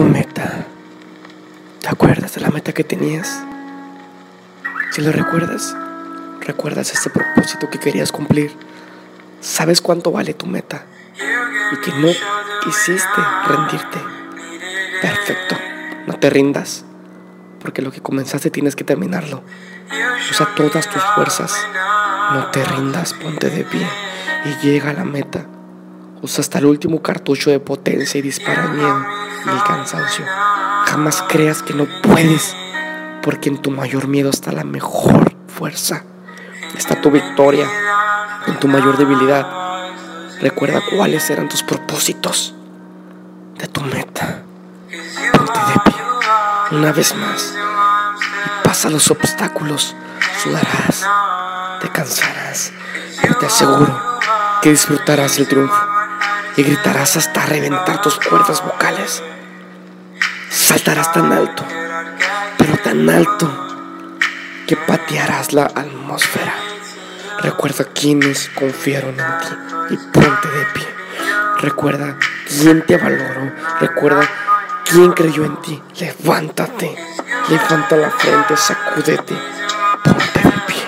Tu meta. ¿Te acuerdas de la meta que tenías? Si lo recuerdas, recuerdas ese propósito que querías cumplir. Sabes cuánto vale tu meta y que no quisiste rendirte. Perfecto, no te rindas, porque lo que comenzaste tienes que terminarlo. Usa todas tus fuerzas, no te rindas, ponte de pie y llega a la meta. Usa hasta el último cartucho de potencia y dispara el miedo y el cansancio. Jamás creas que no puedes, porque en tu mayor miedo está la mejor fuerza. Está tu victoria en tu mayor debilidad. Recuerda cuáles eran tus propósitos de tu meta. Ponte de pie una vez más y pasa los obstáculos. Sudarás, te cansarás, pero te aseguro que disfrutarás el triunfo y gritarás hasta reventar tus cuerdas vocales. Saltarás tan alto, pero tan alto, que patearás la atmósfera. Recuerda quienes confiaron en ti y ponte de pie. Recuerda quién te valoró. Recuerda quién creyó en ti. Levántate. Levanta la frente, sacúdete. Ponte de pie.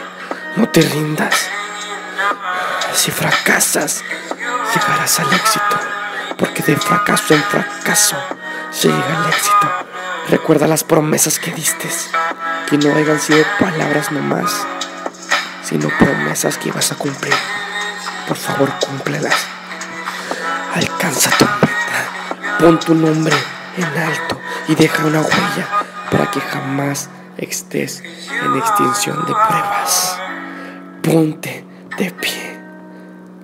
No te rindas. Si fracasas, llegarás al éxito. Porque de fracaso en fracaso se llega al éxito. Recuerda las promesas que diste. Que no hayan sido palabras nomás, sino promesas que ibas a cumplir. Por favor, cúmplelas. Alcanza tu meta. Pon tu nombre en alto y deja una huella para que jamás estés en extinción de pruebas. Ponte de pie.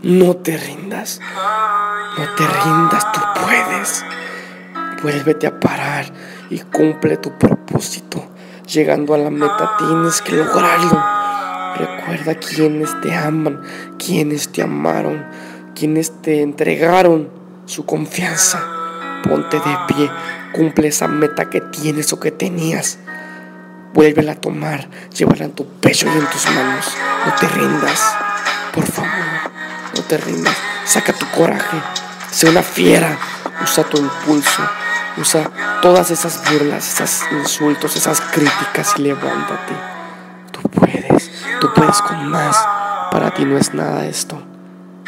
No te rindas. No te rindas, tú puedes. Vuélvete a parar y cumple tu propósito. Llegando a la meta tienes que lograrlo. Recuerda quienes te aman, quienes te amaron, quienes te entregaron su confianza. Ponte de pie, cumple esa meta que tienes o que tenías. Vuélvela a tomar, llévala en tu pecho y en tus manos. No te rindas, por favor, te rindas. Saca tu coraje, sé una fiera, usa tu impulso, usa todas esas burlas, esos insultos, esas críticas y levántate. Tú puedes, tú puedes con más. Para ti no es nada esto.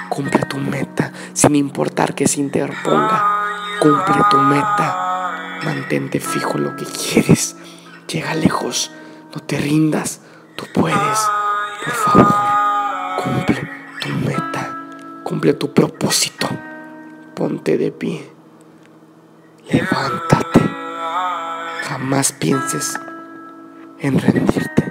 Cumple tu meta sin importar que se interponga. Cumple tu meta. Mantente fijo en lo que quieres. Llega lejos. No te rindas. Tú puedes. Por favor, cumple tu meta. Cumple tu propósito. Ponte de pie. Levántate. Jamás pienses en rendirte.